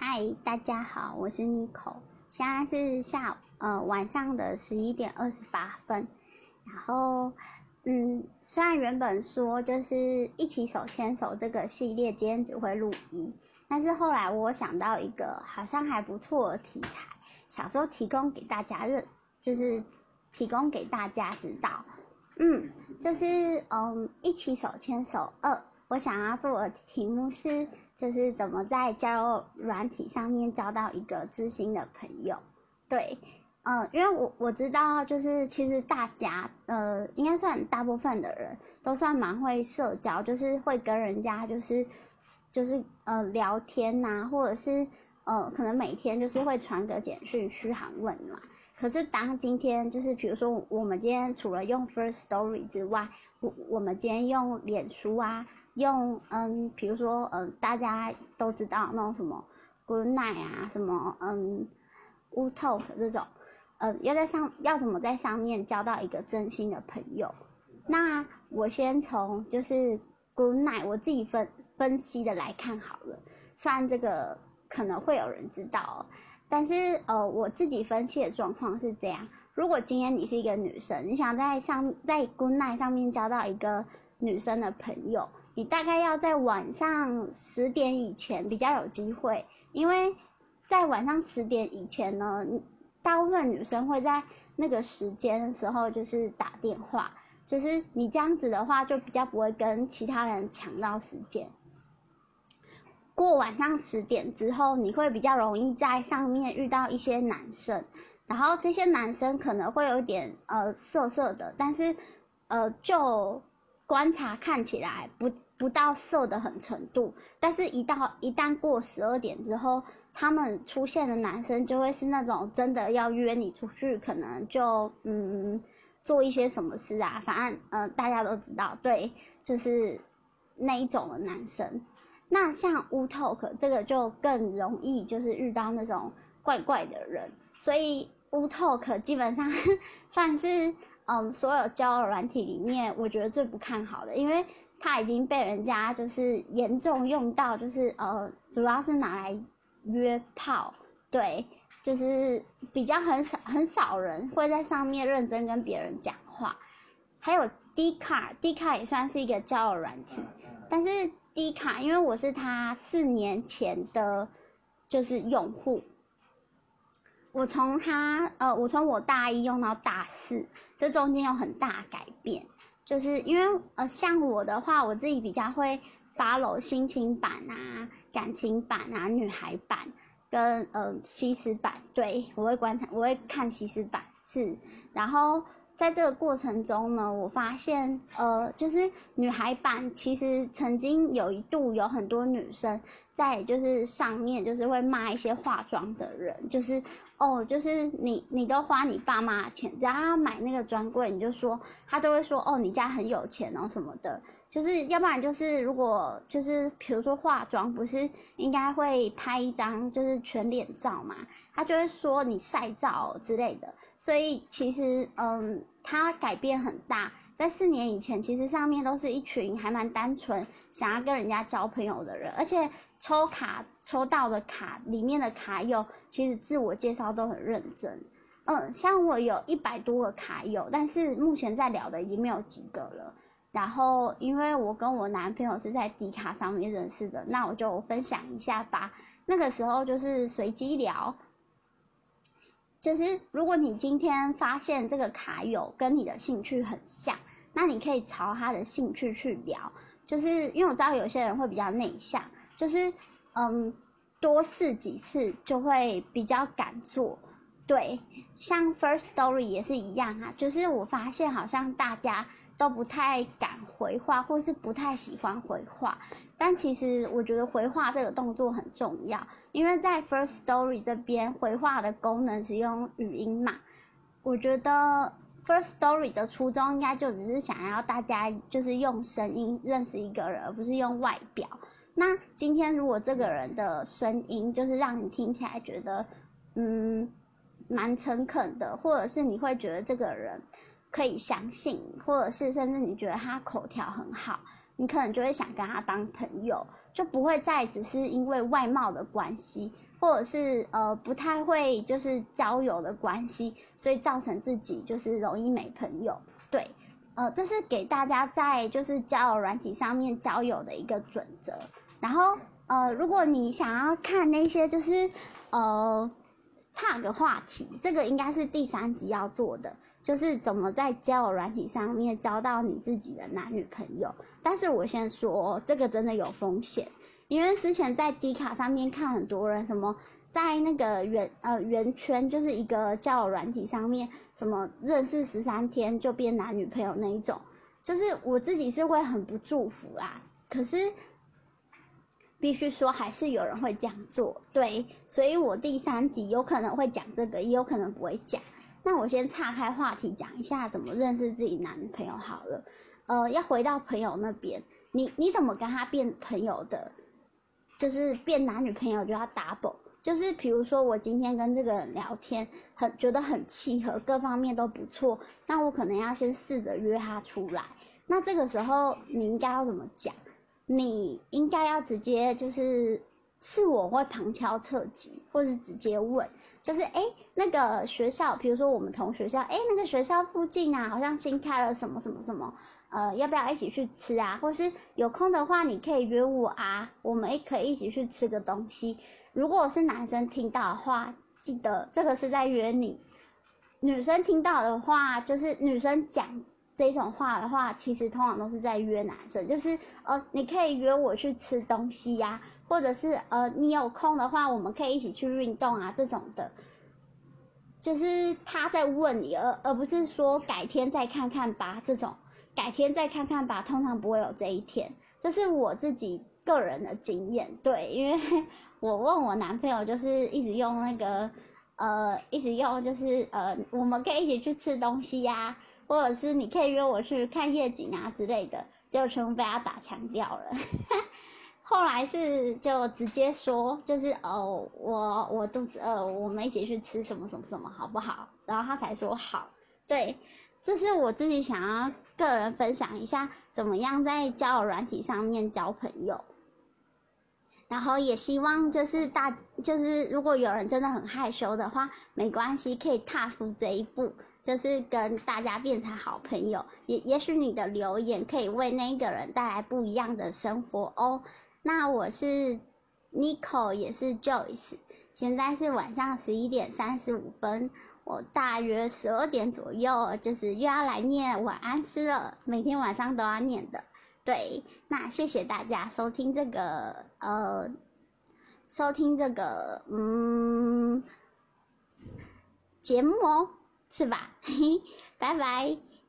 嗨，大家好，我是 Nico，现在是下午呃晚上的十一点二十八分。然后，嗯，虽然原本说就是一起手牵手这个系列今天只会录一，但是后来我想到一个好像还不错的题材，想说提供给大家认，就是提供给大家知道，嗯，就是嗯一起手牵手二。我想要做的题目是，就是怎么在交友软体上面交到一个知心的朋友。对，嗯，因为我我知道，就是其实大家，呃，应该算大部分的人都算蛮会社交，就是会跟人家就是就是呃聊天呐，或者是呃可能每天就是会传个简讯嘘寒问暖。可是当今天就是比如说我们今天除了用 First Story 之外，我我们今天用脸书啊。用嗯，比如说嗯，大家都知道那种什么 Good Night 啊，什么嗯，Wu Talk 这种，呃，要在上要怎么在上面交到一个真心的朋友？那我先从就是 Good Night 我自己分分析的来看好了，虽然这个可能会有人知道，但是呃，我自己分析的状况是这样：如果今天你是一个女生，你想在上在 Good Night 上面交到一个女生的朋友。你大概要在晚上十点以前比较有机会，因为在晚上十点以前呢，大部分女生会在那个时间的时候就是打电话，就是你这样子的话就比较不会跟其他人抢到时间。过晚上十点之后，你会比较容易在上面遇到一些男生，然后这些男生可能会有点呃色色的，但是呃就观察看起来不。不到色的很程度，但是一到一旦过十二点之后，他们出现的男生就会是那种真的要约你出去，可能就嗯做一些什么事啊，反正呃大家都知道，对，就是那一种的男生。那像乌 talk 这个就更容易就是遇到那种怪怪的人，所以乌 talk 基本上 算是嗯所有交友软体里面我觉得最不看好的，因为。它已经被人家就是严重用到，就是呃，主要是拿来约炮，对，就是比较很少很少人会在上面认真跟别人讲话。还有 D 卡，D 卡也算是一个交友软体，但是 D 卡因为我是他四年前的，就是用户，我从他呃，我从我大一用到大四，这中间有很大改变。就是因为呃，像我的话，我自己比较会 follow 心情版啊、感情版啊、女孩版跟呃西施版，对我会观察，我会看西施版是，然后在这个过程中呢，我发现呃，就是女孩版其实曾经有一度有很多女生。在就是上面就是会骂一些化妆的人，就是哦，就是你你都花你爸妈钱，只要买那个专柜，你就说他都会说哦，你家很有钱哦什么的，就是要不然就是如果就是比如说化妆，不是应该会拍一张就是全脸照嘛，他就会说你晒照之类的，所以其实嗯，他改变很大。在四年以前，其实上面都是一群还蛮单纯，想要跟人家交朋友的人，而且抽卡抽到的卡里面的卡友，其实自我介绍都很认真。嗯，像我有一百多个卡友，但是目前在聊的已经没有几个了。然后，因为我跟我男朋友是在迪卡上面认识的，那我就分享一下吧。那个时候就是随机聊。就是如果你今天发现这个卡友跟你的兴趣很像，那你可以朝他的兴趣去聊。就是因为我知道有些人会比较内向，就是嗯，多试几次就会比较敢做。对，像 First Story 也是一样啊。就是我发现好像大家。都不太敢回话，或是不太喜欢回话。但其实我觉得回话这个动作很重要，因为在 First Story 这边回话的功能是用语音嘛。我觉得 First Story 的初衷应该就只是想要大家就是用声音认识一个人，而不是用外表。那今天如果这个人的声音就是让你听起来觉得嗯蛮诚恳的，或者是你会觉得这个人。可以相信，或者是甚至你觉得他口条很好，你可能就会想跟他当朋友。就不会再只是因为外貌的关系，或者是呃不太会就是交友的关系，所以造成自己就是容易没朋友。对，呃，这是给大家在就是交友软体上面交友的一个准则。然后呃，如果你想要看那些就是呃差个话题，这个应该是第三集要做的。就是怎么在交友软体上面交到你自己的男女朋友，但是我先说这个真的有风险，因为之前在迪卡上面看很多人什么在那个圆呃圆圈就是一个交友软体上面什么认识十三天就变男女朋友那一种，就是我自己是会很不祝福啦，可是必须说还是有人会这样做，对，所以我第三集有可能会讲这个，也有可能不会讲。那我先岔开话题讲一下怎么认识自己男朋友好了。呃，要回到朋友那边，你你怎么跟他变朋友的？就是变男女朋友就要 double，就是比如说我今天跟这个人聊天，很觉得很契合，各方面都不错，那我可能要先试着约他出来。那这个时候你应该要怎么讲？你应该要直接就是是我会旁敲侧击，或是直接问。就是哎，那个学校，比如说我们同学校，哎，那个学校附近啊，好像新开了什么什么什么，呃，要不要一起去吃啊？或是有空的话，你可以约我啊，我们也可以一起去吃个东西。如果是男生听到的话，记得这个是在约你；女生听到的话，就是女生讲这种话的话，其实通常都是在约男生，就是呃，你可以约我去吃东西呀。或者是呃，你有空的话，我们可以一起去运动啊，这种的，就是他在问你，而而不是说改天再看看吧。这种改天再看看吧，通常不会有这一天。这是我自己个人的经验，对，因为我问我男朋友，就是一直用那个呃，一直用就是呃，我们可以一起去吃东西呀，或者是你可以约我去看夜景啊之类的，结果全部被他打枪掉了。后来是就直接说，就是哦，我我肚子饿，我们一起去吃什么什么什么，好不好？然后他才说好。对，这是我自己想要个人分享一下，怎么样在交友软体上面交朋友。然后也希望就是大，就是如果有人真的很害羞的话，没关系，可以踏出这一步，就是跟大家变成好朋友。也也许你的留言可以为那个人带来不一样的生活哦。那我是 Nicole，也是 Joyce。现在是晚上十一点三十五分，我大约十二点左右就是又要来念晚安诗了，每天晚上都要念的。对，那谢谢大家收听这个呃，收听这个嗯节目哦，是吧？嘿，拜拜。